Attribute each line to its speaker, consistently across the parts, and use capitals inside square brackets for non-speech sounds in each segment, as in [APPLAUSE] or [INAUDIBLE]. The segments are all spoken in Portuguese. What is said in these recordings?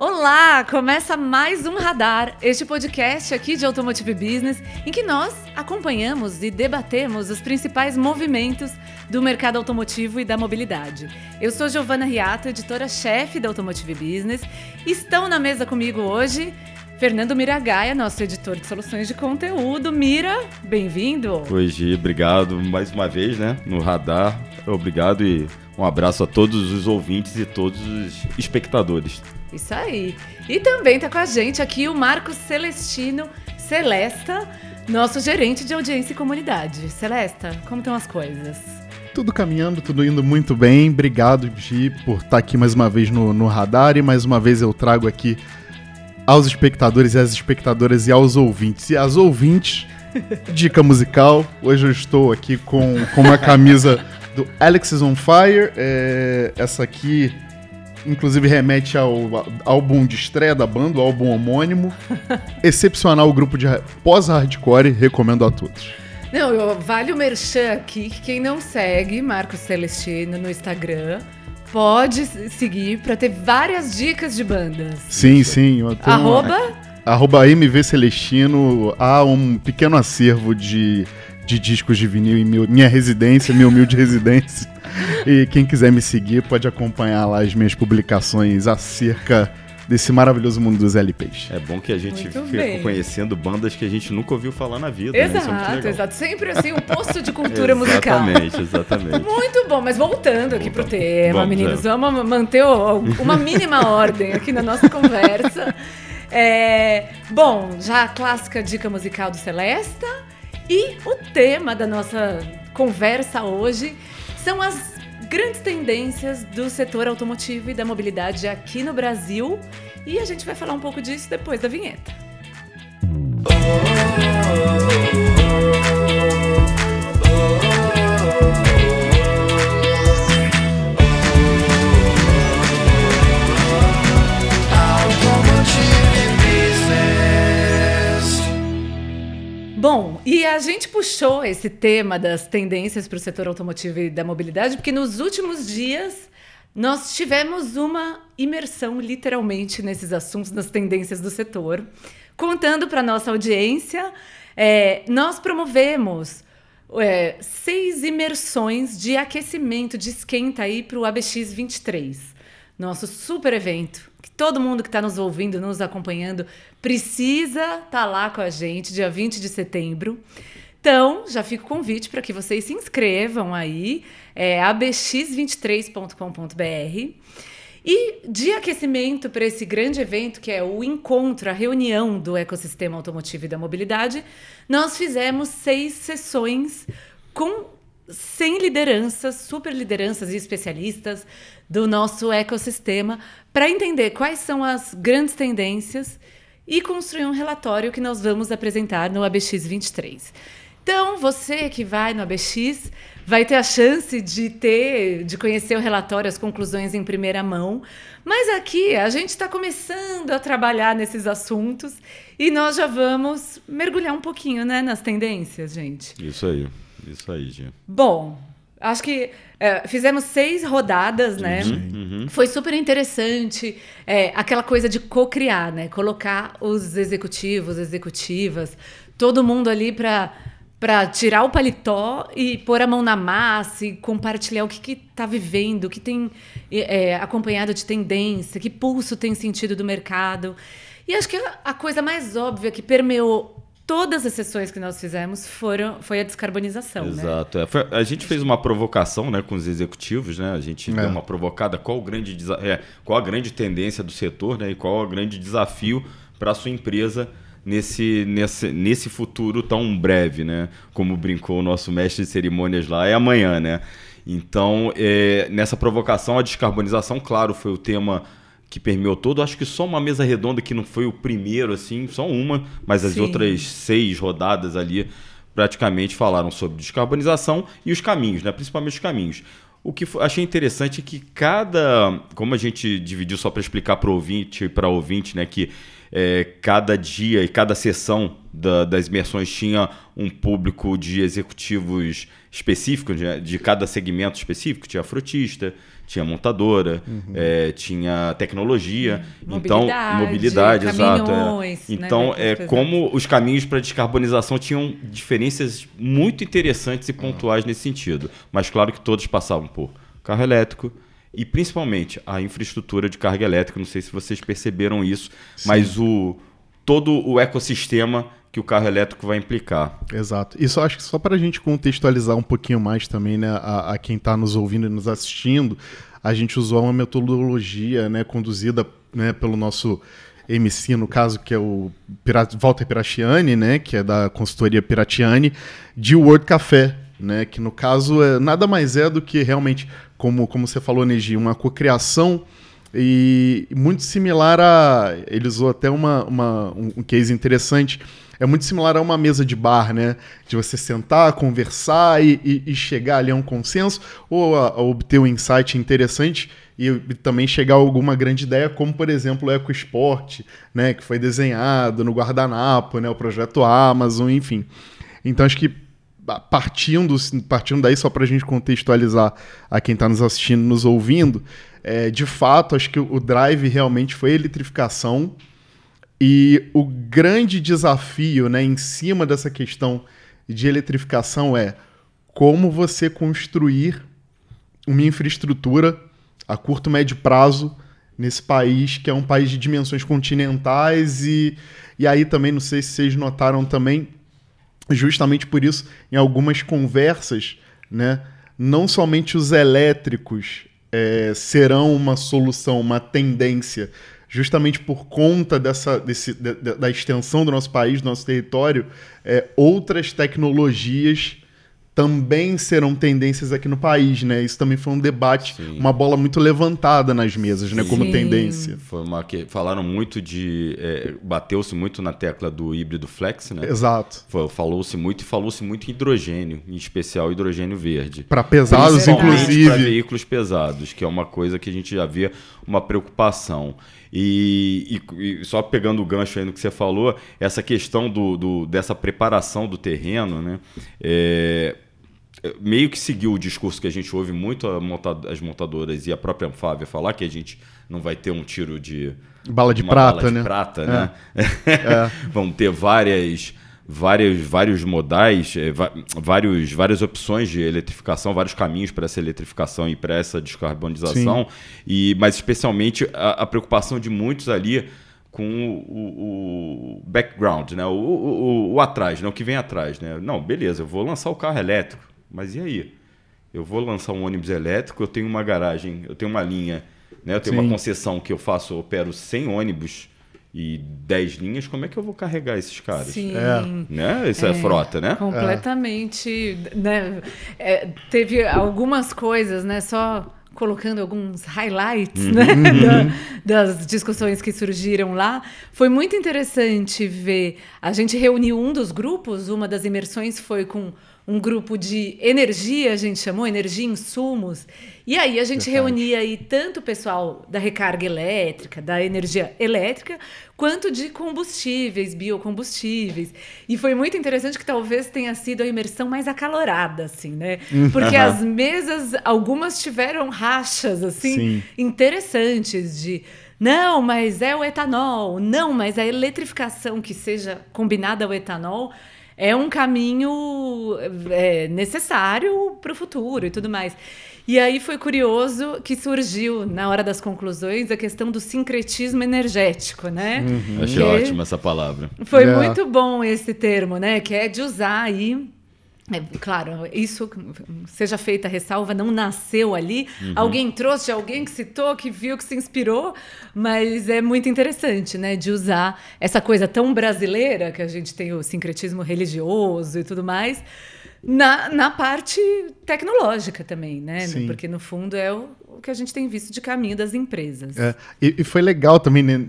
Speaker 1: Olá! Começa mais um Radar, este podcast aqui de Automotive Business, em que nós acompanhamos e debatemos os principais movimentos do mercado automotivo e da mobilidade. Eu sou Giovana Riato, editora-chefe da Automotive Business. Estão na mesa comigo hoje Fernando Miragaia, nosso editor de soluções de conteúdo. Mira, bem-vindo!
Speaker 2: Oi, Gi, obrigado mais uma vez, né, no Radar. Obrigado e um abraço a todos os ouvintes e todos os espectadores.
Speaker 1: Isso aí. E também tá com a gente aqui o Marcos Celestino Celesta, nosso gerente de audiência e comunidade. Celesta, como estão as coisas?
Speaker 3: Tudo caminhando, tudo indo muito bem. Obrigado, Gi, por estar tá aqui mais uma vez no, no radar e mais uma vez eu trago aqui aos espectadores e às espectadoras e aos ouvintes. E às ouvintes, [LAUGHS] dica musical. Hoje eu estou aqui com, com uma camisa do Alex is on Fire. É, essa aqui inclusive remete ao álbum de estreia da banda, o álbum homônimo. [LAUGHS] Excepcional grupo de pós-hardcore, recomendo a todos.
Speaker 1: Não, eu, vale o merchan aqui, que quem não segue Marcos Celestino no Instagram, pode seguir para ter várias dicas de bandas.
Speaker 3: Sim, sim.
Speaker 1: Arroba?
Speaker 3: Uma, arroba MV Celestino, há um pequeno acervo de, de discos de vinil em meu, minha residência, minha humilde [LAUGHS] residência. E quem quiser me seguir pode acompanhar lá as minhas publicações acerca desse maravilhoso mundo dos LPs.
Speaker 2: É bom que a gente fica bem. conhecendo bandas que a gente nunca ouviu falar na vida.
Speaker 1: Exato, né? é exato. Sempre assim, um posto de cultura [LAUGHS] musical.
Speaker 2: Exatamente, exatamente.
Speaker 1: Muito bom, mas voltando aqui para o tema, vamos, meninos, é. vamos manter uma mínima [LAUGHS] ordem aqui na nossa conversa. É, bom, já a clássica dica musical do Celesta e o tema da nossa conversa hoje são as grandes tendências do setor automotivo e da mobilidade aqui no Brasil. E a gente vai falar um pouco disso depois da vinheta. Bom, e a gente puxou esse tema das tendências para o setor automotivo e da mobilidade, porque nos últimos dias nós tivemos uma imersão, literalmente, nesses assuntos, nas tendências do setor. Contando para nossa audiência, é, nós promovemos é, seis imersões de aquecimento, de esquenta aí para o ABX 23 nosso super evento, que todo mundo que está nos ouvindo, nos acompanhando, precisa estar tá lá com a gente, dia 20 de setembro. Então, já fica o convite para que vocês se inscrevam aí, é abx23.com.br. E de aquecimento para esse grande evento, que é o encontro, a reunião do ecossistema automotivo e da mobilidade, nós fizemos seis sessões com 100 lideranças, super lideranças e especialistas do nosso ecossistema para entender quais são as grandes tendências e construir um relatório que nós vamos apresentar no ABX 23. Então, você que vai no ABX vai ter a chance de ter, de conhecer o relatório, as conclusões em primeira mão. Mas aqui a gente está começando a trabalhar nesses assuntos e nós já vamos mergulhar um pouquinho, né, nas tendências, gente.
Speaker 2: Isso aí. Isso aí, Gia.
Speaker 1: Bom, acho que é, fizemos seis rodadas, né?
Speaker 2: Uhum, uhum.
Speaker 1: Foi super interessante. É, aquela coisa de co-criar, né? Colocar os executivos, executivas, todo mundo ali para para tirar o paletó e pôr a mão na massa e compartilhar o que está vivendo, o que tem é, acompanhado de tendência, que pulso tem sentido do mercado. E acho que a coisa mais óbvia que permeou todas as sessões que nós fizemos foram foi a descarbonização.
Speaker 2: Né? Exato.
Speaker 1: Né?
Speaker 2: É, foi, a gente fez uma provocação né, com os executivos, né? A gente é. deu uma provocada qual o grande é, qual a grande tendência do setor né, e qual o grande desafio para a sua empresa nesse, nesse, nesse futuro tão breve, né? Como brincou o nosso mestre de cerimônias lá, é amanhã, né? Então, é, nessa provocação, a descarbonização, claro, foi o tema que permeou todo. Acho que só uma mesa redonda que não foi o primeiro, assim, só uma, mas as Sim. outras seis rodadas ali praticamente falaram sobre descarbonização e os caminhos, né? principalmente os caminhos. O que achei interessante é que cada. Como a gente dividiu só para explicar para o ouvinte, para ouvinte, né, que é, cada dia e cada sessão da, das imersões tinha um público de executivos específicos, de, de cada segmento específico. Tinha frutista, tinha montadora, uhum. é, tinha tecnologia, então mobilidade, exato. É. Né, então né, é como os caminhos para descarbonização tinham diferenças muito interessantes e pontuais uhum. nesse sentido. Mas claro que todos passavam por carro elétrico e principalmente a infraestrutura de carga elétrica. Não sei se vocês perceberam isso, Sim. mas o todo o ecossistema que o carro elétrico vai implicar.
Speaker 3: Exato. Isso acho que só para a gente contextualizar um pouquinho mais também, né, a, a quem está nos ouvindo e nos assistindo, a gente usou uma metodologia, né, conduzida né, pelo nosso MC, no caso, que é o Walter Piratiani, né, que é da consultoria Piratiani, de Word Café, né, que no caso é, nada mais é do que realmente, como, como você falou, Neji, uma cocriação e muito similar a. Ele usou até uma, uma, um case interessante é muito similar a uma mesa de bar, né? De você sentar, conversar e, e, e chegar ali a um consenso ou a, a obter um insight interessante e, e, também chegar a alguma grande ideia, como por exemplo o EcoSport, né? Que foi desenhado no guardanapo, né? O projeto Amazon, enfim. Então acho que partindo, partindo daí, só para a gente contextualizar a quem está nos assistindo, nos ouvindo, é, de fato, acho que o drive realmente foi a eletrificação e o grande desafio né, em cima dessa questão de eletrificação é como você construir uma infraestrutura a curto médio prazo nesse país que é um país de dimensões continentais e, e aí também não sei se vocês notaram também justamente por isso em algumas conversas né não somente os elétricos é, serão uma solução uma tendência justamente por conta dessa, desse, da, da extensão do nosso país, do nosso território, é, outras tecnologias também serão tendências aqui no país, né? Isso também foi um debate, Sim. uma bola muito levantada nas mesas, né? Como tendência.
Speaker 2: Foi uma que falaram muito de, é, bateu-se muito na tecla do híbrido flex, né?
Speaker 3: Exato.
Speaker 2: Falou-se muito e falou-se muito em hidrogênio, em especial hidrogênio verde.
Speaker 3: Para pesados, inclusive. Para
Speaker 2: veículos pesados, que é uma coisa que a gente já via uma preocupação. E, e, e, só pegando o gancho aí no que você falou, essa questão do, do dessa preparação do terreno, né? É, meio que seguiu o discurso que a gente ouve muito as montadoras e a própria Fábia falar, que a gente não vai ter um tiro de.
Speaker 3: Bala de prata, bala
Speaker 2: de
Speaker 3: né?
Speaker 2: prata, né? É. [LAUGHS] Vão ter várias vários, vários modais, é, vários, várias opções de eletrificação, vários caminhos para essa eletrificação e para essa descarbonização, e, mas especialmente a, a, preocupação de muitos ali com o, o background, né? O, o, o, atrás, né? o que vem atrás. Né? Não, beleza, eu vou lançar o carro elétrico, mas e aí? Eu vou lançar um ônibus elétrico, eu tenho uma garagem, eu tenho uma linha, né? eu tenho Sim. uma concessão que eu faço, eu opero 100 ônibus e 10 linhas, como é que eu vou carregar esses caras?
Speaker 1: Sim.
Speaker 2: É. Né? Isso é, é frota, né?
Speaker 1: Completamente. É. Né? É, teve algumas coisas, né? Só colocando alguns highlights uhum. né? [LAUGHS] da, das discussões que surgiram lá. Foi muito interessante ver. A gente reuniu um dos grupos, uma das imersões foi com um grupo de energia, a gente chamou, energia insumos. E aí a gente reunia aí tanto o pessoal da recarga elétrica, da energia elétrica, quanto de combustíveis, biocombustíveis. E foi muito interessante que talvez tenha sido a imersão mais acalorada, assim, né? Uhum. Porque uhum. as mesas, algumas tiveram rachas, assim, Sim. interessantes de não, mas é o etanol, não, mas a eletrificação que seja combinada ao etanol é um caminho é, necessário para o futuro e tudo mais. E aí foi curioso que surgiu, na hora das conclusões, a questão do sincretismo energético, né?
Speaker 2: Uhum. Achei ótima essa palavra.
Speaker 1: Foi é. muito bom esse termo, né? Que é de usar aí é, claro, isso, seja feita a ressalva, não nasceu ali. Uhum. Alguém trouxe, alguém que citou, que viu, que se inspirou, mas é muito interessante, né, de usar essa coisa tão brasileira, que a gente tem o sincretismo religioso e tudo mais, na, na parte tecnológica também, né? Sim. Porque, no fundo, é o, o que a gente tem visto de caminho das empresas.
Speaker 3: É, e, e, foi legal também, né,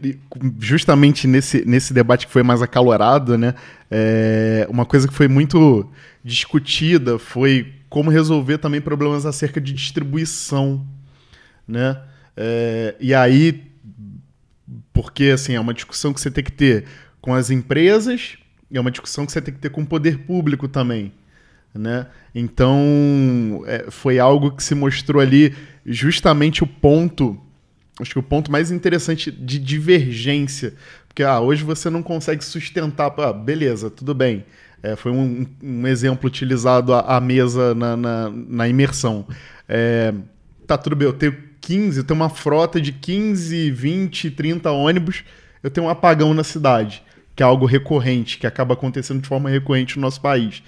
Speaker 3: justamente nesse, nesse debate que foi mais acalorado, né? É, uma coisa que foi muito discutida foi como resolver também problemas acerca de distribuição, né? É, e aí, porque assim é uma discussão que você tem que ter com as empresas é uma discussão que você tem que ter com o poder público também. Né? Então, é, foi algo que se mostrou ali justamente o ponto, acho que o ponto mais interessante de divergência. Porque ah, hoje você não consegue sustentar, ah, beleza, tudo bem. É, foi um, um, exemplo utilizado à, mesa na, na, na imersão. É, tá tudo bem, eu tenho 15, eu tenho uma frota de 15, 20, 30 ônibus, eu tenho um apagão na cidade, que é algo recorrente, que acaba acontecendo de forma recorrente no nosso país.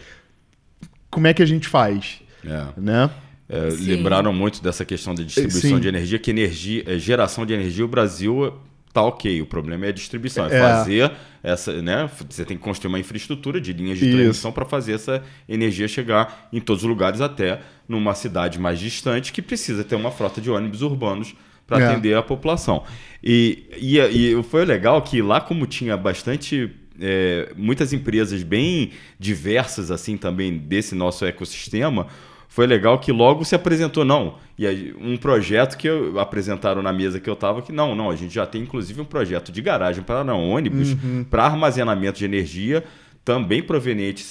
Speaker 3: Como é que a gente faz? É. Né?
Speaker 2: É, lembraram muito dessa questão da distribuição Sim. de energia, que energia, é, geração de energia, o Brasil tá ok. O problema é a distribuição, é, é fazer essa, né? Você tem que construir uma infraestrutura de linhas de Isso. transmissão para fazer essa energia chegar em todos os lugares, até numa cidade mais distante que precisa ter uma frota de ônibus urbanos para é. atender a população. E, e, e foi legal que lá como tinha bastante é, muitas empresas bem diversas assim também desse nosso ecossistema, foi legal que logo se apresentou, não. E aí, um projeto que eu, apresentaram na mesa que eu estava, que não, não, a gente já tem inclusive um projeto de garagem para não, ônibus, uhum. para armazenamento de energia, também proveniente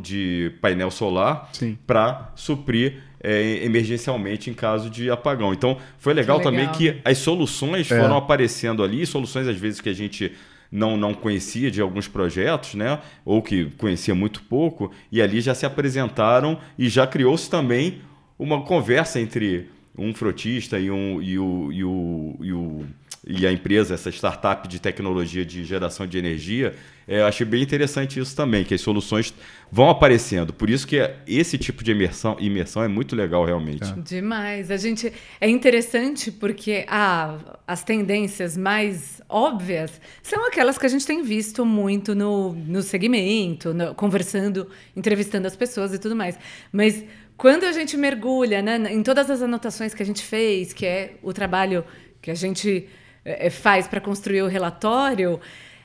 Speaker 2: de painel solar, para suprir é, emergencialmente em caso de apagão. Então, foi legal, legal. também que as soluções é. foram aparecendo ali, soluções às vezes que a gente não, não conhecia de alguns projetos, né? ou que conhecia muito pouco, e ali já se apresentaram e já criou-se também uma conversa entre um frotista e, um, e, o, e, o, e, o, e a empresa, essa startup de tecnologia de geração de energia, é, eu achei bem interessante isso também, que as soluções vão aparecendo. Por isso que esse tipo de imersão, imersão é muito legal realmente. É.
Speaker 1: Demais. A gente é interessante porque ah, as tendências mais óbvias são aquelas que a gente tem visto muito no, no segmento, no, conversando, entrevistando as pessoas e tudo mais. Mas quando a gente mergulha né, em todas as anotações que a gente fez, que é o trabalho que a gente é, faz para construir o relatório,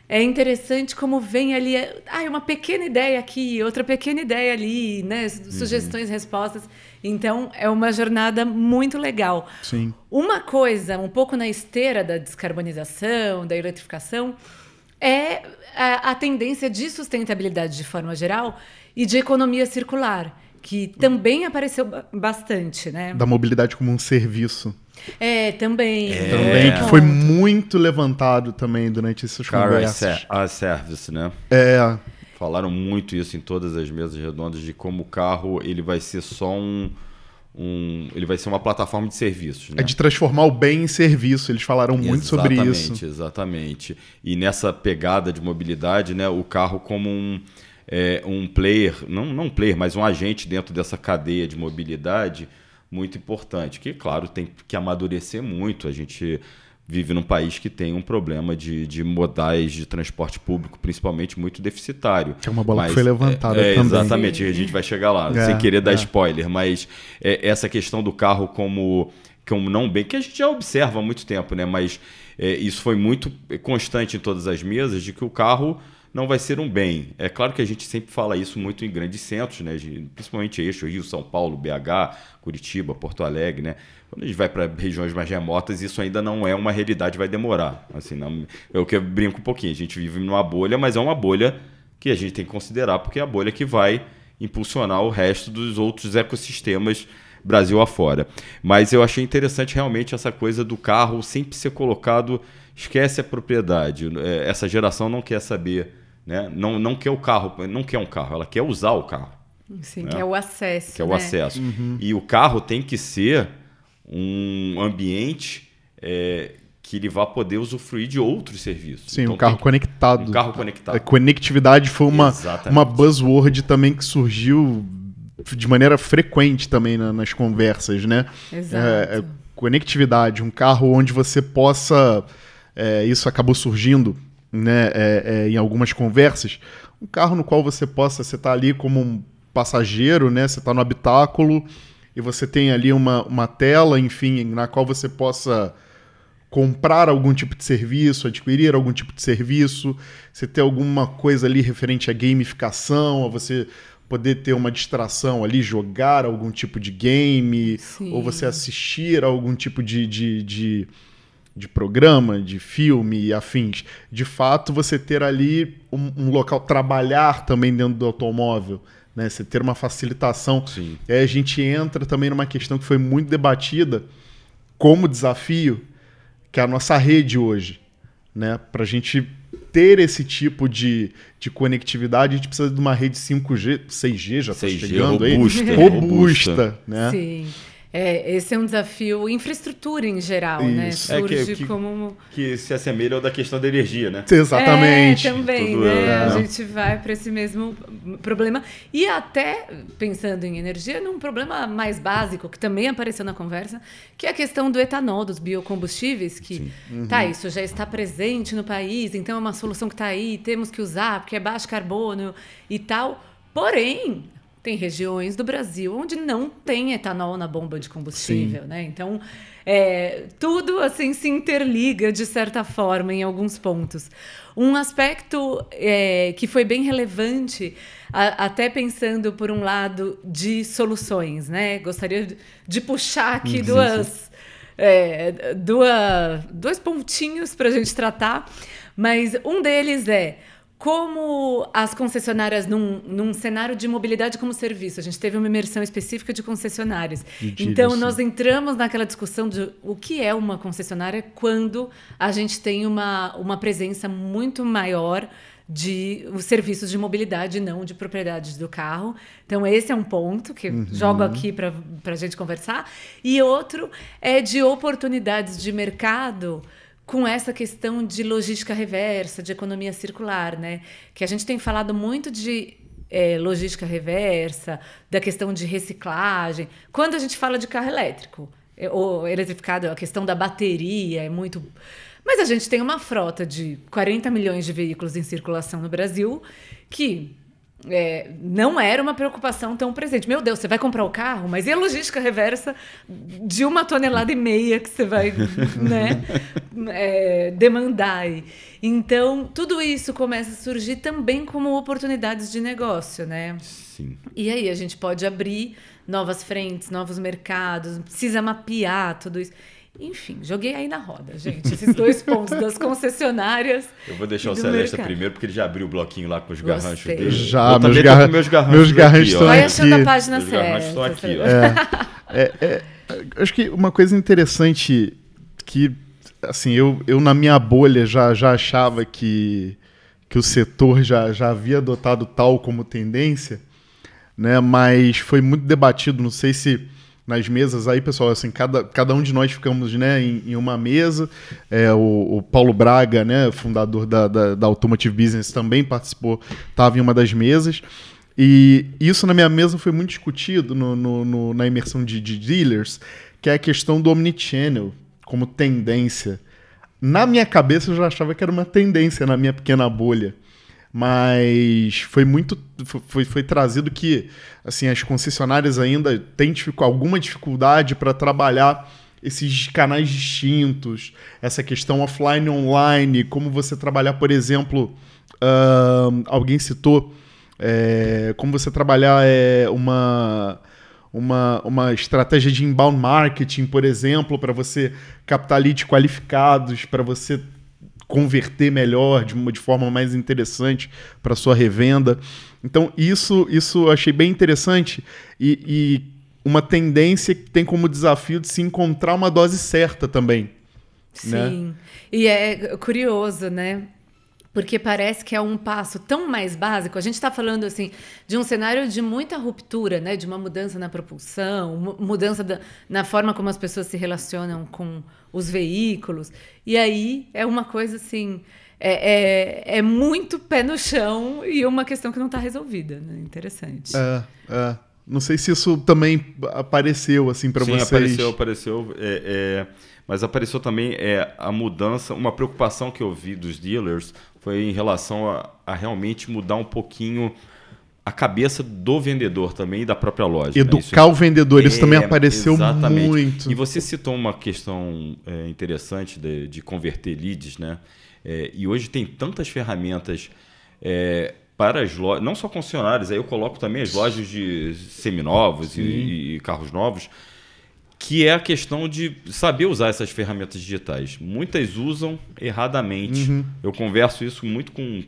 Speaker 1: é interessante como vem ali ah, uma pequena ideia aqui, outra pequena ideia ali, né? Uhum. Sugestões, uhum. respostas. Então, é uma jornada muito legal.
Speaker 3: Sim.
Speaker 1: Uma coisa, um pouco na esteira da descarbonização, da eletrificação, é a, a tendência de sustentabilidade de forma geral e de economia circular que também apareceu bastante, né?
Speaker 3: Da mobilidade como um serviço.
Speaker 1: É, também. É.
Speaker 3: Também, que foi muito levantado também durante essas Car conversas.
Speaker 2: a service, né?
Speaker 3: É.
Speaker 2: Falaram muito isso em todas as mesas redondas de como o carro ele vai ser só um, um ele vai ser uma plataforma de serviços. Né?
Speaker 3: É de transformar o bem em serviço. Eles falaram muito
Speaker 2: exatamente,
Speaker 3: sobre isso.
Speaker 2: Exatamente, exatamente. E nessa pegada de mobilidade, né, o carro como um é, um player, não, não um player, mas um agente dentro dessa cadeia de mobilidade muito importante, que, claro, tem que amadurecer muito. A gente vive num país que tem um problema de, de modais de transporte público, principalmente muito deficitário.
Speaker 3: Que é uma bola mas, que foi levantada é, é,
Speaker 2: também. Exatamente, a gente vai chegar lá, é, sem querer dar é. spoiler, mas é, essa questão do carro como, como não bem, que a gente já observa há muito tempo, né? mas é, isso foi muito constante em todas as mesas, de que o carro não vai ser um bem. É claro que a gente sempre fala isso muito em grandes centros, né? principalmente eixo Rio, São Paulo, BH, Curitiba, Porto Alegre, né? Quando a gente vai para regiões mais remotas, isso ainda não é uma realidade, vai demorar. Assim, não, eu que brinco um pouquinho, a gente vive numa bolha, mas é uma bolha que a gente tem que considerar, porque é a bolha que vai impulsionar o resto dos outros ecossistemas Brasil afora. Mas eu achei interessante realmente essa coisa do carro sempre ser colocado, esquece a propriedade. É, essa geração não quer saber né? Não, não quer o carro, não quer um carro, ela quer usar o carro.
Speaker 1: Sim, né? quer o acesso.
Speaker 2: Quer
Speaker 1: né?
Speaker 2: o acesso. Uhum. E o carro tem que ser um ambiente é, que ele vá poder usufruir de outros serviços.
Speaker 3: Sim, então, um carro tem, conectado.
Speaker 2: Um carro conectado.
Speaker 3: A conectividade foi uma, uma buzzword também que surgiu de maneira frequente também na, nas conversas, né?
Speaker 1: Exato. É, é,
Speaker 3: conectividade, um carro onde você possa. É, isso acabou surgindo né, é, é, em algumas conversas, um carro no qual você possa, você tá ali como um passageiro, né, você está no habitáculo e você tem ali uma, uma tela, enfim, na qual você possa comprar algum tipo de serviço, adquirir algum tipo de serviço, você ter alguma coisa ali referente à gamificação, a você poder ter uma distração ali, jogar algum tipo de game, Sim. ou você assistir a algum tipo de, de, de de programa, de filme e afins. De fato, você ter ali um, um local, trabalhar também dentro do automóvel, né? Você ter uma facilitação.
Speaker 2: Sim.
Speaker 3: E aí a gente entra também numa questão que foi muito debatida como desafio, que é a nossa rede hoje, né? Para a gente ter esse tipo de, de conectividade, a gente precisa de uma rede 5G, 6G já está chegando
Speaker 2: robusta,
Speaker 3: aí, robusta, robusta, né?
Speaker 1: Sim. É, esse é um desafio, infraestrutura em geral, né?
Speaker 3: Isso.
Speaker 1: Surge
Speaker 2: É que- que-
Speaker 1: como.
Speaker 2: Que se assemelha ao da questão da energia, né?
Speaker 3: Exatamente.
Speaker 1: É, também,
Speaker 2: Tudo
Speaker 1: né?
Speaker 2: é-
Speaker 1: A gente vai para esse mesmo problema. E até, pensando em energia, num problema mais básico, que também apareceu na conversa, que é a questão do etanol, dos biocombustíveis, que tá, isso já está presente no país, então é uma solução que está aí, temos que usar, porque é baixo carbono e tal. Porém, tem regiões do Brasil onde não tem etanol na bomba de combustível, né? Então, é, tudo assim se interliga de certa forma em alguns pontos. Um aspecto é, que foi bem relevante, a- até pensando por um lado de soluções, né? Gostaria de, de puxar aqui duas, é, duas, dois pontinhos para a gente tratar, mas um deles é como as concessionárias, num, num cenário de mobilidade como serviço, a gente teve uma imersão específica de concessionárias. Então,
Speaker 3: sim.
Speaker 1: nós entramos naquela discussão de o que é uma concessionária quando a gente tem uma, uma presença muito maior de os serviços de mobilidade, não de propriedade do carro. Então, esse é um ponto que eu jogo aqui para a gente conversar. E outro é de oportunidades de mercado com essa questão de logística reversa, de economia circular, né? Que a gente tem falado muito de eh, logística reversa, da questão de reciclagem. Quando a gente fala de carro elétrico eh, ou eletrificado, a questão da bateria é muito. Mas a gente tem uma frota de 40 milhões de veículos em circulação no Brasil que é, não era uma preocupação tão presente. Meu Deus, você vai comprar o carro, mas e a logística reversa de uma tonelada e meia que você vai [LAUGHS] né, é, demandar aí? Então, tudo isso começa a surgir também como oportunidades de negócio, né?
Speaker 2: Sim.
Speaker 1: E aí a gente pode abrir novas frentes, novos mercados, precisa mapear tudo isso. Enfim, joguei aí na roda, gente. Esses dois pontos das [LAUGHS] concessionárias.
Speaker 2: Eu vou deixar o
Speaker 1: mercado.
Speaker 2: primeiro, porque ele já abriu o bloquinho lá com os
Speaker 1: Gostei.
Speaker 2: garranchos dele.
Speaker 3: Já,
Speaker 2: eu
Speaker 3: meus, garra-
Speaker 2: meus garranchos.
Speaker 3: meus garranchos
Speaker 2: aqui, ó.
Speaker 3: estão
Speaker 1: Vai achando a página
Speaker 2: estão
Speaker 1: certa.
Speaker 2: aqui, ó.
Speaker 3: É, é, acho que uma coisa interessante que, assim, eu, eu na minha bolha já, já achava que, que o setor já, já havia adotado tal como tendência, né? Mas foi muito debatido, não sei se nas mesas aí, pessoal, assim, cada, cada um de nós ficamos né, em, em uma mesa. É, o, o Paulo Braga, né, fundador da, da, da Automotive Business, também participou, estava em uma das mesas. E isso na minha mesa foi muito discutido no, no- no- na imersão de, de dealers, que é a questão do omnichannel como tendência. Na minha cabeça eu já achava que era uma tendência na minha pequena bolha. Mas foi muito. Foi, foi trazido que assim, as concessionárias ainda têm alguma dificuldade para trabalhar esses canais distintos, essa questão offline online, como você trabalhar, por exemplo, ahn, alguém citou é, como você trabalhar é, uma, uma, uma estratégia de inbound marketing, por exemplo, para você captar leads qualificados, para você converter melhor, de, uma- de forma mais interessante para sua revenda. Então, isso, isso eu achei bem interessante e, e uma tendência que tem como desafio de se encontrar uma dose certa também. né?
Speaker 1: Sim. E é curioso, né? Porque parece que é um passo tão mais básico. A gente está falando assim de um cenário de muita ruptura, né? De uma mudança na propulsão, mu- mudança da- na forma como as pessoas se relacionam com os veículos. E aí é uma coisa assim. É, é, é muito pé no chão e uma questão que não está resolvida. Né? Interessante.
Speaker 3: É, é. Não sei se isso também apareceu assim para
Speaker 2: Sim,
Speaker 3: vocês.
Speaker 2: apareceu, apareceu. é, é, mas apareceu também é, a mudança, uma preocupação que eu vi dos dealers foi em relação a, a realmente mudar um pouquinho a cabeça do vendedor também e da própria loja. né? Isso-
Speaker 3: Educar o vendedor, isso
Speaker 2: É,
Speaker 3: também apareceu
Speaker 2: exatamente.
Speaker 3: muito.
Speaker 2: E você citou uma questão é, interessante de, de converter leads, né? É, e hoje tem tantas ferramentas é, para as lojas, não só concessionárias, aí eu coloco também as lojas de seminovos e, e carros novos, que é a questão de saber usar essas ferramentas digitais. Muitas usam erradamente. Uhum. Eu converso isso muito com.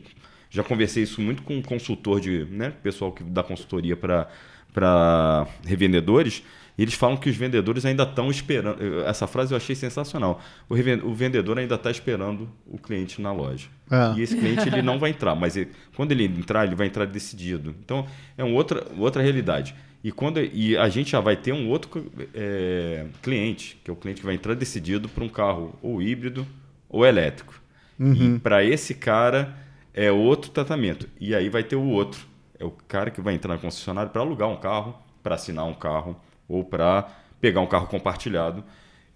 Speaker 2: Já conversei isso muito com consultor de. Né, pessoal que dá consultoria para revendedores. E eles falam que os vendedores ainda estão esperando. Essa frase eu achei sensacional. O vendedor ainda está esperando o cliente na loja. É. E esse cliente ele não vai entrar, mas ele, quando ele entrar, ele vai entrar decidido. Então é uma outra, outra realidade. E, quando, e a gente já vai ter um outro é, cliente, que é o cliente que vai entrar decidido para um carro ou híbrido ou elétrico. Uhum. E para esse cara é outro tratamento. E aí vai ter o outro. É o cara que vai entrar na concessionária para alugar um carro, para assinar um carro ou para pegar um carro compartilhado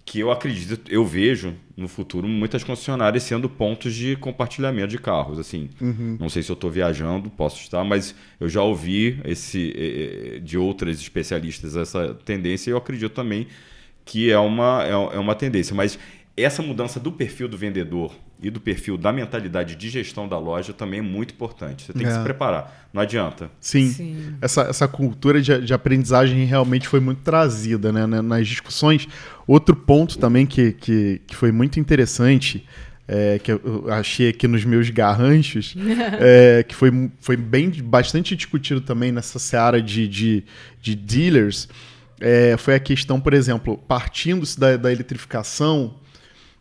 Speaker 2: que eu acredito, eu vejo no futuro muitas concessionárias sendo pontos de compartilhamento de carros. Assim, uhum. não sei se eu estou viajando, posso estar, mas eu já ouvi esse eh, eh, de outras especialistas essa tendência e eu acredito também que é uma, é, é uma tendência. Mas essa mudança do perfil do vendedor e do perfil da mentalidade de gestão da loja também é muito importante. Você tem é. que se preparar, não adianta.
Speaker 3: Sim, Sim. Essa, essa cultura de, de, aprendizagem realmente foi muito trazida né, nas discussões. Outro ponto também que, que, que foi muito interessante, é, que eu achei aqui nos meus garranchos, [LAUGHS] é, que foi, foi bem bastante discutido também nessa seara de, de, de dealers, é, foi a questão, por exemplo, partindo-se da, da eletrificação,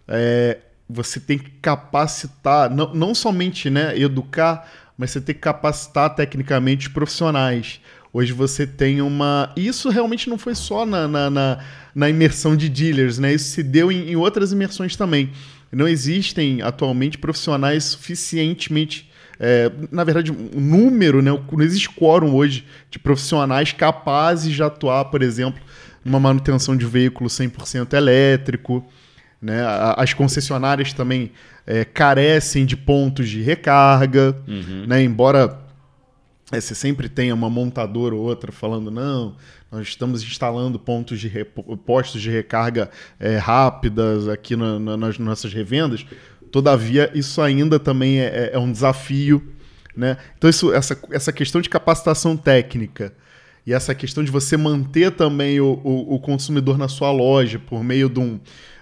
Speaker 3: é, você tem que capacitar, não, não somente né, educar, mas você tem que capacitar tecnicamente profissionais. Hoje você tem uma. Isso realmente não foi só na, na, na, na imersão de dealers, né? Isso se deu em, em, outras imersões também. Não existem atualmente profissionais suficientemente. É, na verdade, um número, né? Não existe quórum hoje de profissionais capazes de atuar, por exemplo, numa manutenção de veículo 100% elétrico. Né? As concessionárias também é, carecem de pontos de recarga, uhum. né? embora é, você sempre tenha uma montadora ou outra falando, não, nós estamos instalando pontos de postos de recarga é, rápidas aqui na, na, nas nossas revendas. Todavia, isso ainda também é, é, é um desafio. Né? Então, isso, essa, essa questão de capacitação técnica e essa questão de você manter também o, o, o consumidor na sua loja por meio de um,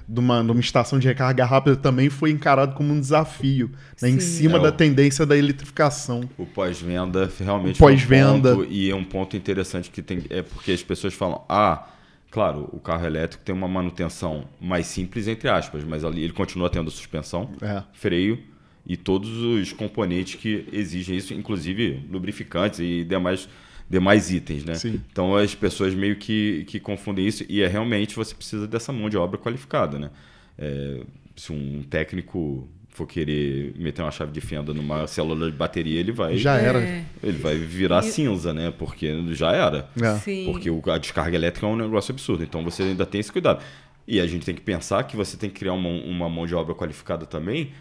Speaker 3: de uma, de uma estação de recarga rápida também foi encarado como um desafio, né, em cima é, da tendência da eletrificação.
Speaker 2: O pós-venda realmente
Speaker 3: pós-venda
Speaker 2: é um ponto, e é um ponto interessante que tem é porque as pessoas falam: "Ah, claro, o carro elétrico tem uma manutenção mais simples entre aspas, mas ali ele continua tendo suspensão, é. freio e todos os componentes que exigem isso, inclusive lubrificantes e demais demais itens, né? Sim. Então as pessoas meio que, que confundem isso e é realmente você precisa dessa mão de obra qualificada, né? É, se um técnico for querer meter uma chave de fenda numa célula de bateria, ele vai.
Speaker 3: Já era. É.
Speaker 2: Ele vai virar e... cinza, né? Porque já era. É. Porque a descarga elétrica é um negócio absurdo. Então você ainda tem esse cuidado. E a gente tem que pensar que você tem que criar uma, uma mão de obra qualificada também.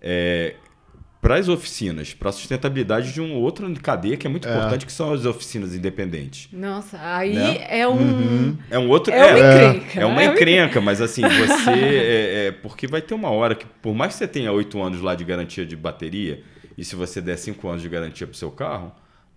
Speaker 2: É, para as oficinas, para a sustentabilidade de uma outra cadeia que é muito é. importante, que são as oficinas independentes.
Speaker 1: Nossa, aí né? é um. Uhum.
Speaker 2: É um outro.
Speaker 1: É, é uma encrenca.
Speaker 2: É uma é encrenca, mas assim, [LAUGHS] você. é, é, porque vai ter uma hora que, por mais que você tenha oito anos lá de garantia de bateria, e se você der cinco anos de garantia para o seu carro,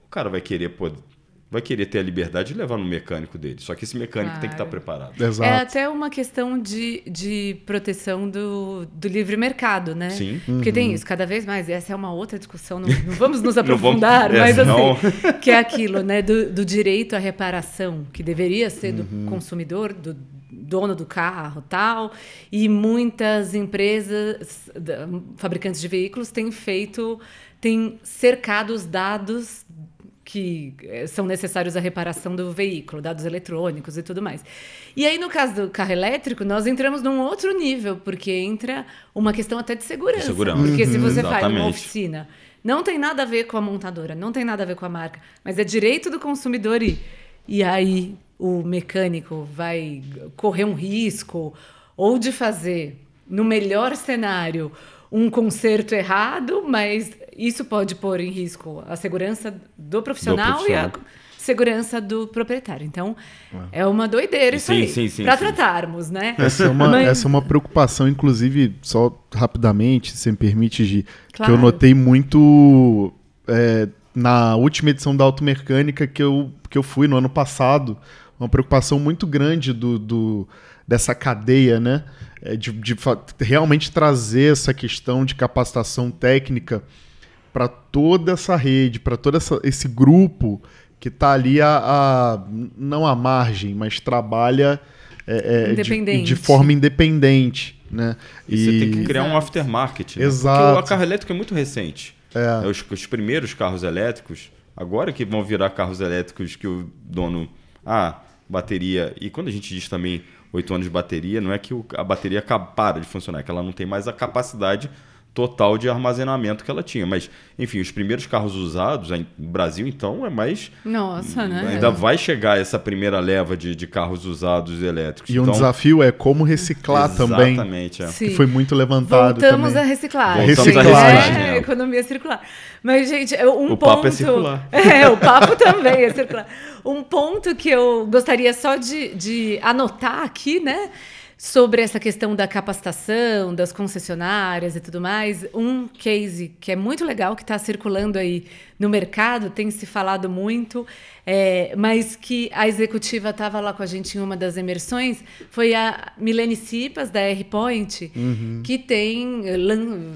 Speaker 2: o cara vai querer poder vai querer ter a liberdade de levar no mecânico dele. Só que esse mecânico claro. tem que estar preparado.
Speaker 1: Exato. É até uma questão de, de proteção do, do livre mercado, né?
Speaker 2: Sim.
Speaker 1: Porque uhum. tem isso, cada vez mais. Essa é uma outra discussão, não, não [LAUGHS] vamos nos aprofundar, vamos, mas assim, [LAUGHS] que é aquilo, né? Do, do, direito à reparação, que deveria ser do uhum. consumidor, do dono do carro tal. E muitas empresas, fabricantes de veículos, têm feito, têm cercado os dados que eh, são necessários à reparação do veículo, dados eletrônicos e tudo mais. E aí, no caso do carro elétrico, nós entramos num outro nível, porque entra uma questão até de segurança. De segurança. Porque uhum, se você exatamente. faz uma oficina, não tem nada a ver com a montadora, não tem nada a ver com a marca, mas é direito do consumidor ir. E aí o mecânico vai correr um risco ou de fazer, no melhor cenário, um conserto errado, mas isso pode pôr em risco a segurança do profissional, do profissional. e a segurança do proprietário. Então, é, é uma doideira isso sim, aí. Sim, sim, para tratarmos, né?
Speaker 3: Essa é, uma, Mas... essa é uma preocupação, inclusive, só rapidamente, se me permite, Gi, claro. que eu notei muito é, na última edição da Automecânica que eu, que eu fui no ano passado, uma preocupação muito grande do, do dessa cadeia, né? É, de, de realmente trazer essa questão de capacitação técnica para toda essa rede, para todo essa, esse grupo que está ali a, a, não à margem, mas trabalha é, é, de, de, forma independente. Né?
Speaker 2: E, você tem que criar Exato. um aftermarket. Né?
Speaker 3: Exato.
Speaker 2: Porque o carro elétrico é muito recente. É. é. Os, os, primeiros carros elétricos, agora que vão virar carros elétricos que o dono. Ah, bateria. E quando a gente diz também 8 anos de bateria, não é que a bateria para de funcionar, é que ela não tem mais a capacidade total de armazenamento que ela tinha. Mas, enfim, os primeiros carros usados no Brasil, então, é mais.
Speaker 1: Nossa, né?
Speaker 2: Ainda vai chegar essa primeira leva de, de carros usados elétricos.
Speaker 3: E então, um desafio é como reciclar também.
Speaker 2: Exatamente. É.
Speaker 3: Que foi muito levantado.
Speaker 1: Voltamos
Speaker 3: também.
Speaker 1: a reciclar.
Speaker 2: Voltamos a reciclar.
Speaker 1: É, economia circular. Mas, gente, é um
Speaker 2: o
Speaker 1: ponto.
Speaker 2: papo é circular. [LAUGHS]
Speaker 1: É, o papo também é circular. Um ponto que eu gostaria só de, de anotar aqui, né? Sobre essa questão da capacitação, das concessionárias e tudo mais, um case que é muito legal, que está circulando aí no mercado, tem se falado muito, é, mas que a executiva estava lá com a gente em uma das imersões, foi a Milene Cipas, da R-Point, uhum. que tem,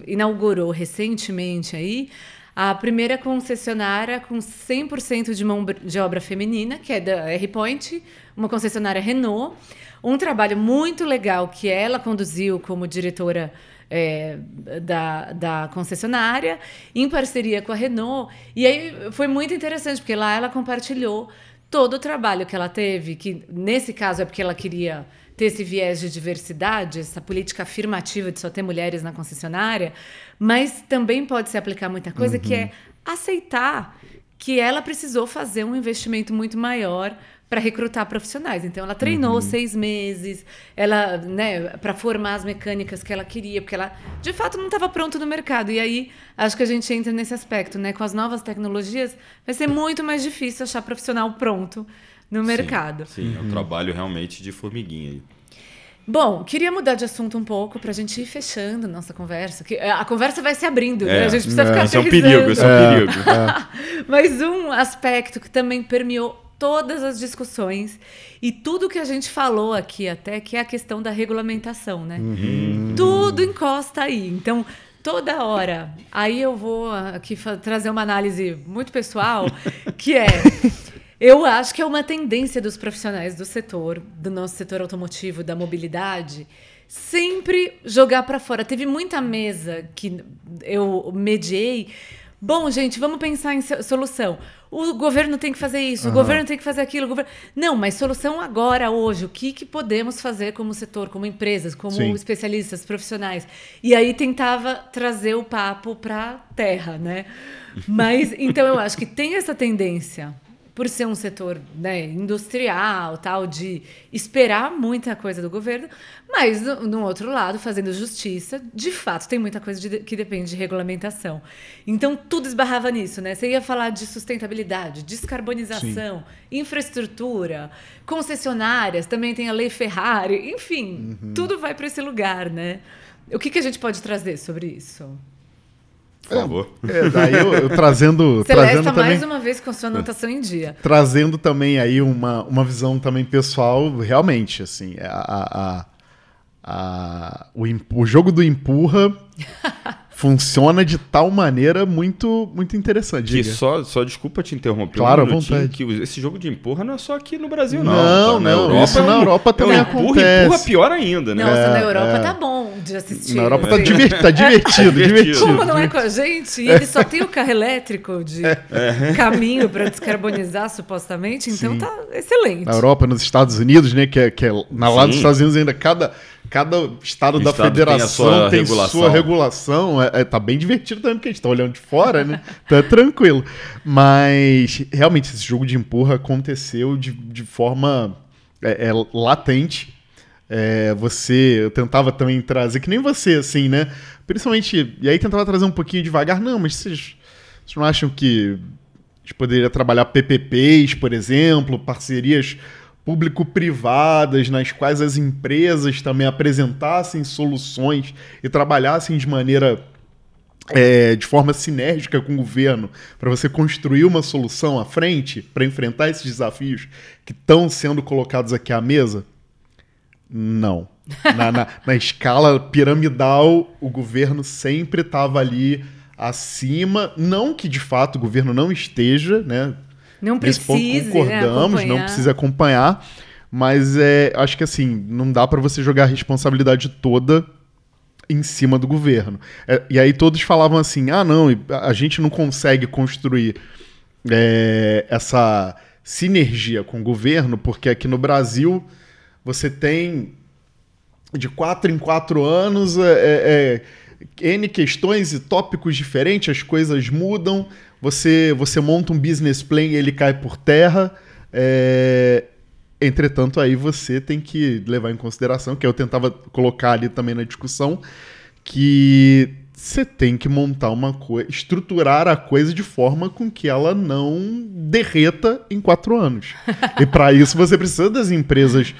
Speaker 1: inaugurou recentemente aí, a primeira concessionária com 100% de mão de obra feminina, que é da R-Point, uma concessionária Renault, um trabalho muito legal que ela conduziu como diretora é, da, da concessionária, em parceria com a Renault. E aí foi muito interessante, porque lá ela compartilhou todo o trabalho que ela teve, que nesse caso é porque ela queria ter esse viés de diversidade, essa política afirmativa de só ter mulheres na concessionária, mas também pode se aplicar muita coisa uhum. que é aceitar que ela precisou fazer um investimento muito maior para recrutar profissionais. Então ela treinou uhum. seis meses, ela, né, para formar as mecânicas que ela queria, porque ela de fato não estava pronto no mercado. E aí acho que a gente entra nesse aspecto, né? Com as novas tecnologias, vai ser muito mais difícil achar profissional pronto no mercado.
Speaker 2: Sim, sim uhum. é um trabalho realmente de formiguinha.
Speaker 1: Bom, queria mudar de assunto um pouco para a gente ir fechando nossa conversa. Que a conversa vai se abrindo, né? é, né? A gente precisa é, ficar Esse
Speaker 2: é um perigo, esse é um perigo.
Speaker 1: É. [LAUGHS] Mas um aspecto que também permeou todas as discussões e tudo que a gente falou aqui até, que é a questão da regulamentação, né? Uhum. Tudo encosta aí. Então, toda hora. Aí eu vou aqui trazer uma análise muito pessoal, que é eu acho que é uma tendência dos profissionais do setor, do nosso setor automotivo, da mobilidade, sempre jogar para fora. Teve muita mesa que eu mediei. Bom, gente, vamos pensar em solução o governo tem que fazer isso, uhum. o governo tem que fazer aquilo. Governo... Não, mas solução agora, hoje. O que, que podemos fazer como setor, como empresas, como Sim. especialistas, profissionais? E aí tentava trazer o papo para terra, né? Mas então eu acho que tem essa tendência por ser um setor né, industrial, tal, de esperar muita coisa do governo, mas, no, no, outro lado, fazendo justiça, de fato, tem muita coisa de, que depende de regulamentação. Então, tudo esbarrava nisso, né? Você ia falar de sustentabilidade, descarbonização, Sim. infraestrutura, concessionárias, também tem a lei Ferrari, enfim, uhum. tudo vai para esse lugar, né? O que, que a gente pode trazer sobre isso?
Speaker 2: Por favor.
Speaker 3: É, daí eu, eu trazendo. [LAUGHS]
Speaker 1: Celeste
Speaker 3: trazendo
Speaker 1: mais uma vez com sua anotação em dia.
Speaker 3: Trazendo também aí uma, uma visão também pessoal, realmente, assim, a, a, a, o, o jogo do empurra [LAUGHS] funciona de tal maneira muito muito interessante.
Speaker 2: Que só, só desculpa te interromper
Speaker 3: claro, um vontade.
Speaker 2: que esse jogo de empurra não é só aqui no Brasil, não.
Speaker 3: Não, então, na Europa, isso na Europa também é empurra, acontece.
Speaker 2: empurra pior ainda, né?
Speaker 1: Nossa, é, na Europa é. tá bom de assistir.
Speaker 3: Na Europa tá, divertido, tá [LAUGHS] divertido, divertido.
Speaker 1: Como não é com a gente? E ele só tem o carro elétrico de é. caminho para descarbonizar, supostamente, então Sim. tá excelente.
Speaker 3: Na Europa, nos Estados Unidos, né, que é, que é na lá dos Estados Unidos ainda cada cada estado o da estado federação tem, tem sua regulação. É, é, tá bem divertido também, porque a gente tá olhando de fora, né? Então é tranquilo. Mas realmente esse jogo de empurra aconteceu de, de forma é, é latente. É, você, eu tentava também trazer, que nem você, assim, né? Principalmente, e aí tentava trazer um pouquinho devagar. Não, mas vocês, vocês não acham que a gente poderia trabalhar PPPs, por exemplo, parcerias público-privadas, nas quais as empresas também apresentassem soluções e trabalhassem de maneira é, de forma sinérgica com o governo para você construir uma solução à frente para enfrentar esses desafios que estão sendo colocados aqui à mesa? Não. [LAUGHS] Na, na, na escala piramidal, o governo sempre estava ali acima. Não que de fato o governo não esteja, né?
Speaker 1: Não
Speaker 3: ponto né, concordamos,
Speaker 1: né,
Speaker 3: não precisa acompanhar. Mas é, acho que assim, não dá para você jogar a responsabilidade toda em cima do governo. É, e aí todos falavam assim: ah, não, a gente não consegue construir é, essa sinergia com o governo, porque aqui no Brasil você tem de quatro em quatro anos é, é, é N questões e tópicos diferentes, as coisas mudam, você, você monta um business plan e ele cai por terra. É, Entretanto, aí você tem que levar em consideração, que eu tentava colocar ali também na discussão, que você tem que montar uma coisa, estruturar a coisa de forma com que ela não derreta em quatro anos. e para [LAUGHS] isso você precisa das empresas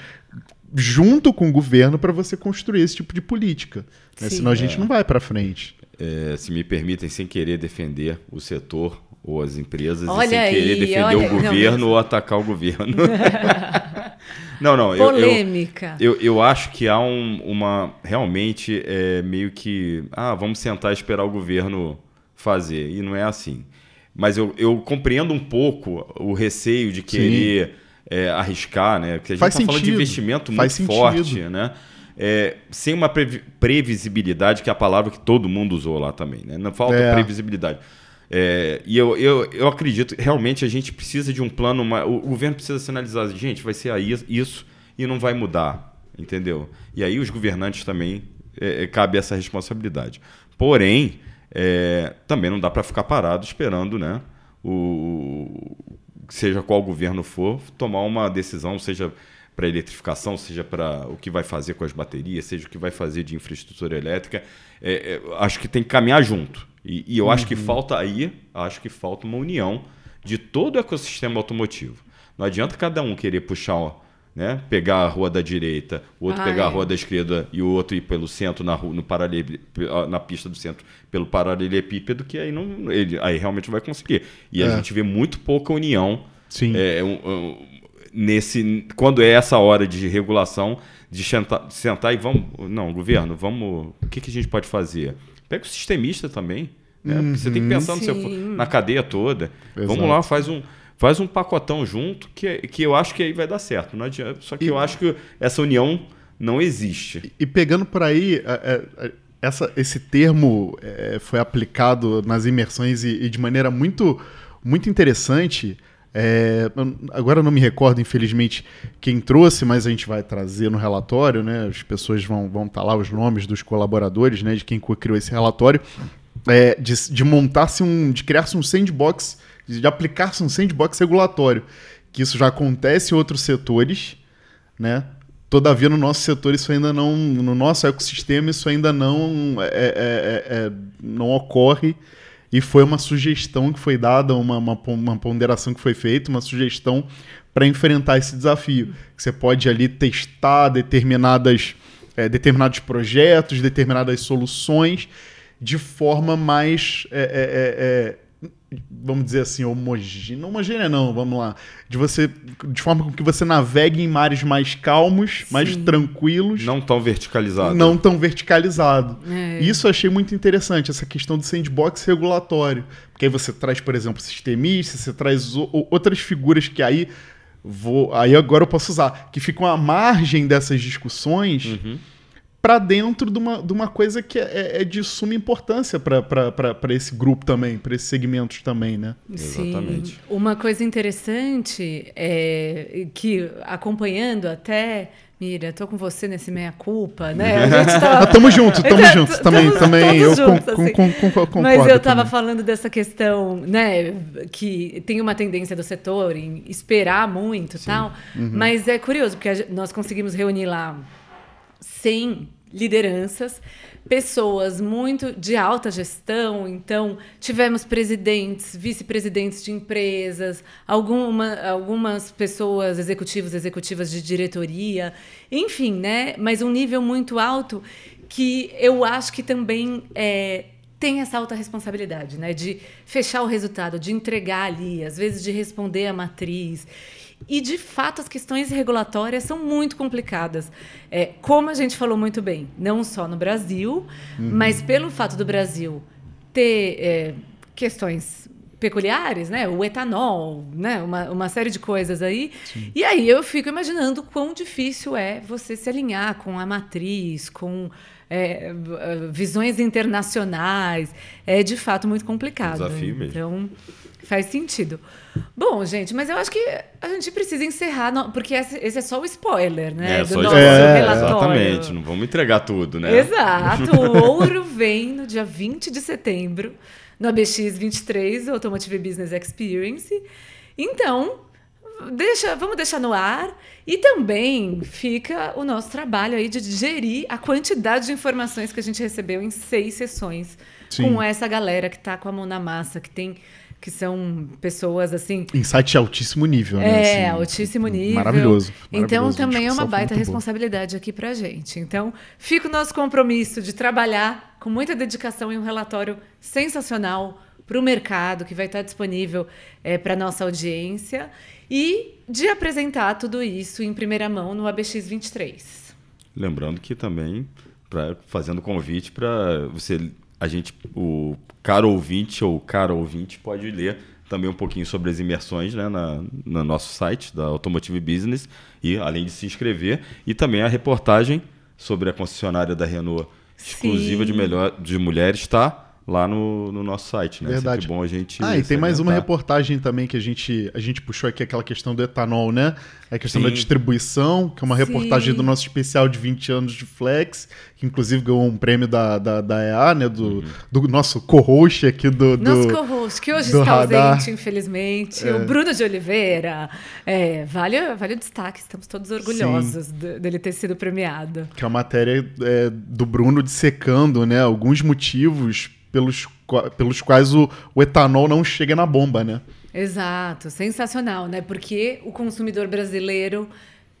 Speaker 3: junto com o governo para você construir esse tipo de política. Né? Senão a gente é. não vai para frente.
Speaker 2: É, se me permitem, sem querer defender o setor ou as empresas olha e sem aí, querer defender olha, o governo não, ou atacar o governo. [LAUGHS] não, não.
Speaker 1: Polêmica.
Speaker 2: Eu, eu, eu, acho que há um, uma. Realmente é meio que. Ah, vamos sentar e esperar o governo fazer. E não é assim. Mas eu, eu compreendo um pouco o receio de querer é, arriscar, né? Porque a gente está falando de investimento Faz muito sentido. forte, né? É, sem uma previsibilidade, que é a palavra que todo mundo usou lá também, né? Não falta é. previsibilidade. É, e eu, eu, eu acredito, realmente a gente precisa de um plano, uma, o, o governo precisa sinalizar, gente, vai ser isso e não vai mudar, entendeu? E aí os governantes também é, é cabe essa responsabilidade. Porém, é, também não dá para ficar parado esperando, né? O, seja qual governo for, tomar uma decisão, seja para eletrificação, seja para o que vai fazer com as baterias, seja o que vai fazer de infraestrutura elétrica. É, é, acho que tem que caminhar junto. E, e eu uhum. acho que uhum. falta aí, acho que falta uma união de todo o ecossistema automotivo. Não adianta cada um querer puxar, né, pegar a rua da direita, o outro ah, pegar é. a rua da esquerda e o outro ir pelo centro na rua, no na pista do centro pelo paralelepípedo, que aí não, ele aí realmente vai conseguir. E é. a gente vê muito pouca união.
Speaker 3: Sim.
Speaker 2: É, um, um, nesse quando é essa hora de regulação de sentar, sentar e vamos não governo vamos o que, que a gente pode fazer Pega o sistemista também. Né? Uhum. Você tem que pensar no seu, na cadeia toda. Exato. Vamos lá, faz um, faz um pacotão junto que, que eu acho que aí vai dar certo. Não adianta, só que e, eu acho que essa união não existe.
Speaker 3: E, pegando por aí, é, é, essa, esse termo é, foi aplicado nas imersões e, e, de maneira muito, muito interessante. É, agora não me recordo, infelizmente, quem trouxe, mas a gente vai trazer no relatório, né? As pessoas vão vão estar tá lá os nomes dos colaboradores, né? De quem criou esse relatório, é, de, de montar-se um, de criar-se um sandbox, de aplicar-se um sandbox regulatório, que isso já acontece em outros setores, né? Todavia, no nosso setor, isso ainda não, no nosso ecossistema, isso ainda não, é, é, é, é não ocorre e foi uma sugestão que foi dada, uma, uma, uma ponderação que foi feita, uma sugestão para enfrentar esse desafio. Você pode ali testar determinadas, é, determinados projetos, determinadas soluções de forma mais é, vamos dizer assim, homogênea. Homogênea não, vamos lá. De você. De forma com que você navegue em mares mais calmos, Sim. mais tranquilos.
Speaker 2: Não tão verticalizado.
Speaker 3: Não tão verticalizado. É. Isso eu achei muito interessante, essa questão do sandbox regulatório. Porque aí você traz, por exemplo, sistemistas, você traz outras figuras que aí. Vou, aí agora eu posso usar, que ficam à margem dessas discussões. Uhum para dentro de uma, de uma coisa que é, é, é de suma importância para esse grupo também, para esses segmentos também, né?
Speaker 1: Sim. Exatamente. Uma coisa interessante é que, acompanhando até Mira, tô com você nesse meia-culpa, né?
Speaker 3: A gente [LAUGHS] tava... tamo junto, [LAUGHS] tamo junto. Também, também eu juntos, com, assim. com, com, com,
Speaker 1: Mas eu tava também. falando dessa questão, né? Que tem uma tendência do setor em esperar muito e tal. Uhum. Mas é curioso, porque nós conseguimos reunir lá 100 lideranças, pessoas muito de alta gestão. Então, tivemos presidentes, vice-presidentes de empresas, alguma, algumas pessoas, executivos, executivas de diretoria, enfim, né? Mas um nível muito alto que eu acho que também é, tem essa alta responsabilidade, né? De fechar o resultado, de entregar ali, às vezes de responder a matriz. E, de fato, as questões regulatórias são muito complicadas. É, como a gente falou muito bem, não só no Brasil, uhum. mas pelo fato do Brasil ter é, questões peculiares, né? O etanol, né? Uma, uma série de coisas aí. Sim. E aí eu fico imaginando quão difícil é você se alinhar com a matriz, com é, visões internacionais. É de fato muito complicado.
Speaker 2: Desafio mesmo.
Speaker 1: Então, faz sentido. Bom, gente, mas eu acho que a gente precisa encerrar, porque esse é só o spoiler, né?
Speaker 2: É, do nosso é, relatório. Exatamente, não vamos entregar tudo, né?
Speaker 1: Exato. [LAUGHS] O ouro vem no dia 20 de setembro, no ABX 23, Automotive Business Experience. Então, deixa, vamos deixar no ar. E também fica o nosso trabalho aí de gerir a quantidade de informações que a gente recebeu em seis sessões Sim. com essa galera que está com a mão na massa, que tem que são pessoas assim.
Speaker 3: Insight de altíssimo nível, né?
Speaker 1: É, assim, altíssimo nível.
Speaker 3: Maravilhoso.
Speaker 1: Então maravilhoso, também é uma baita responsabilidade aqui pra gente. Então, fica o nosso compromisso de trabalhar com muita dedicação em um relatório sensacional para o mercado que vai estar disponível é, para nossa audiência e de apresentar tudo isso em primeira mão no ABX 23.
Speaker 2: Lembrando que também pra, fazendo convite para você, a gente, o caro ouvinte ou cara ouvinte pode ler também um pouquinho sobre as imersões né, na, no nosso site da Automotive Business e além de se inscrever e também a reportagem sobre a concessionária da Renault exclusiva de, melhor, de mulheres está lá no, no nosso site, né?
Speaker 3: Verdade.
Speaker 2: Sempre bom a gente.
Speaker 3: Ah, e tem mais uma reportagem também que a gente, a gente puxou aqui, aquela questão do etanol, né? A questão Sim. da distribuição, que é uma Sim. reportagem do nosso especial de 20 anos de Flex, que inclusive ganhou um prêmio da, da, da EA, né? Do, uhum. do nosso co-host aqui do, do.
Speaker 1: Nosso co-host, que hoje está radar. ausente, infelizmente. É. O Bruno de Oliveira. É, vale, vale o destaque, estamos todos orgulhosos dele ter sido premiado.
Speaker 3: Que é a matéria é, do Bruno dissecando, né? Alguns motivos pelos, pelos quais o, o etanol não chega na bomba, né?
Speaker 1: Exato, sensacional, né? Porque o consumidor brasileiro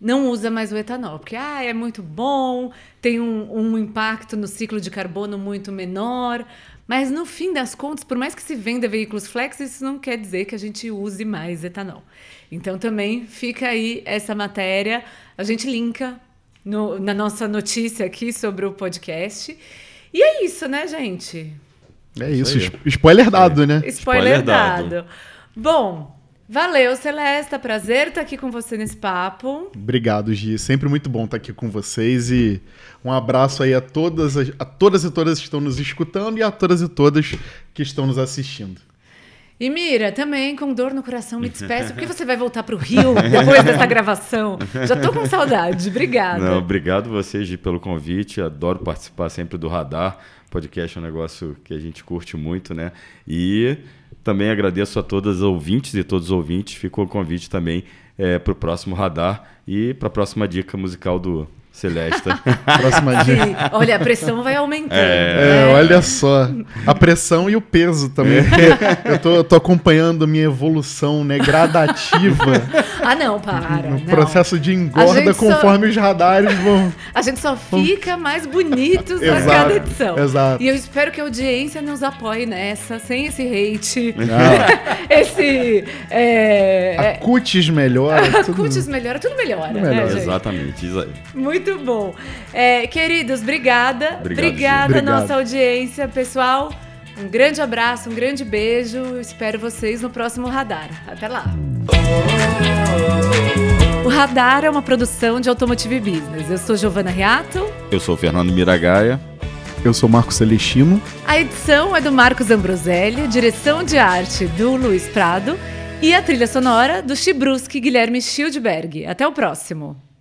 Speaker 1: não usa mais o etanol, porque ah, é muito bom, tem um, um, impacto no ciclo de carbono muito menor, mas no fim das contas, por mais que se venda veículos flex, isso não quer dizer que a gente use mais etanol. Então também fica aí essa matéria, a gente linka no, na nossa notícia aqui sobre o podcast. E é isso, né, gente?
Speaker 3: É isso, isso spoiler dado, é. né?
Speaker 1: Spoiler, spoiler dado. dado. Bom, valeu, Celesta. Prazer estar aqui com você nesse papo.
Speaker 3: Obrigado, Gi. Sempre muito bom estar aqui com vocês e um abraço aí a todas, a todas e todas que estão nos escutando e a todas e todas que estão nos assistindo.
Speaker 1: E Mira, também com dor no coração, me despeço, porque você vai voltar para o Rio [LAUGHS] depois dessa gravação. Já estou com saudade. Obrigada.
Speaker 2: Não, obrigado você, Gi, pelo convite. Adoro participar sempre do Radar. Podcast é um negócio que a gente curte muito, né? E também agradeço a todas as ouvintes e todos os ouvintes. Ficou o convite também é, para o próximo radar e para a próxima dica musical do, Celesta. [LAUGHS]
Speaker 3: Próxima dica.
Speaker 1: Olha, a pressão vai aumentando.
Speaker 3: É, né? é, olha só. A pressão e o peso também. É. Eu, tô, eu tô acompanhando minha evolução, né, gradativa. [LAUGHS]
Speaker 1: Ah, não, para.
Speaker 3: No não. processo de engorda conforme só... os radares vão. [LAUGHS]
Speaker 1: A gente só fica mais bonitos a cada edição.
Speaker 3: Exato.
Speaker 1: E eu espero que a audiência nos apoie nessa, sem esse hate. Não. esse. É...
Speaker 3: A cutis melhora.
Speaker 1: A tudo... cutis melhora, tudo melhora. Tudo melhora. Né,
Speaker 2: Exatamente, isso aí.
Speaker 1: Muito muito bom. É, queridos, obrigada. Obrigado, obrigada, nossa audiência, pessoal. Um grande abraço, um grande beijo. Espero vocês no próximo Radar. Até lá. O Radar é uma produção de Automotive Business. Eu sou Giovana Reato.
Speaker 2: Eu sou Fernando Miragaia.
Speaker 3: Eu sou Marcos Celestino.
Speaker 1: A edição é do Marcos Ambroselli, direção de arte do Luiz Prado e a trilha sonora do Chibruski Guilherme Schildberg. Até o próximo.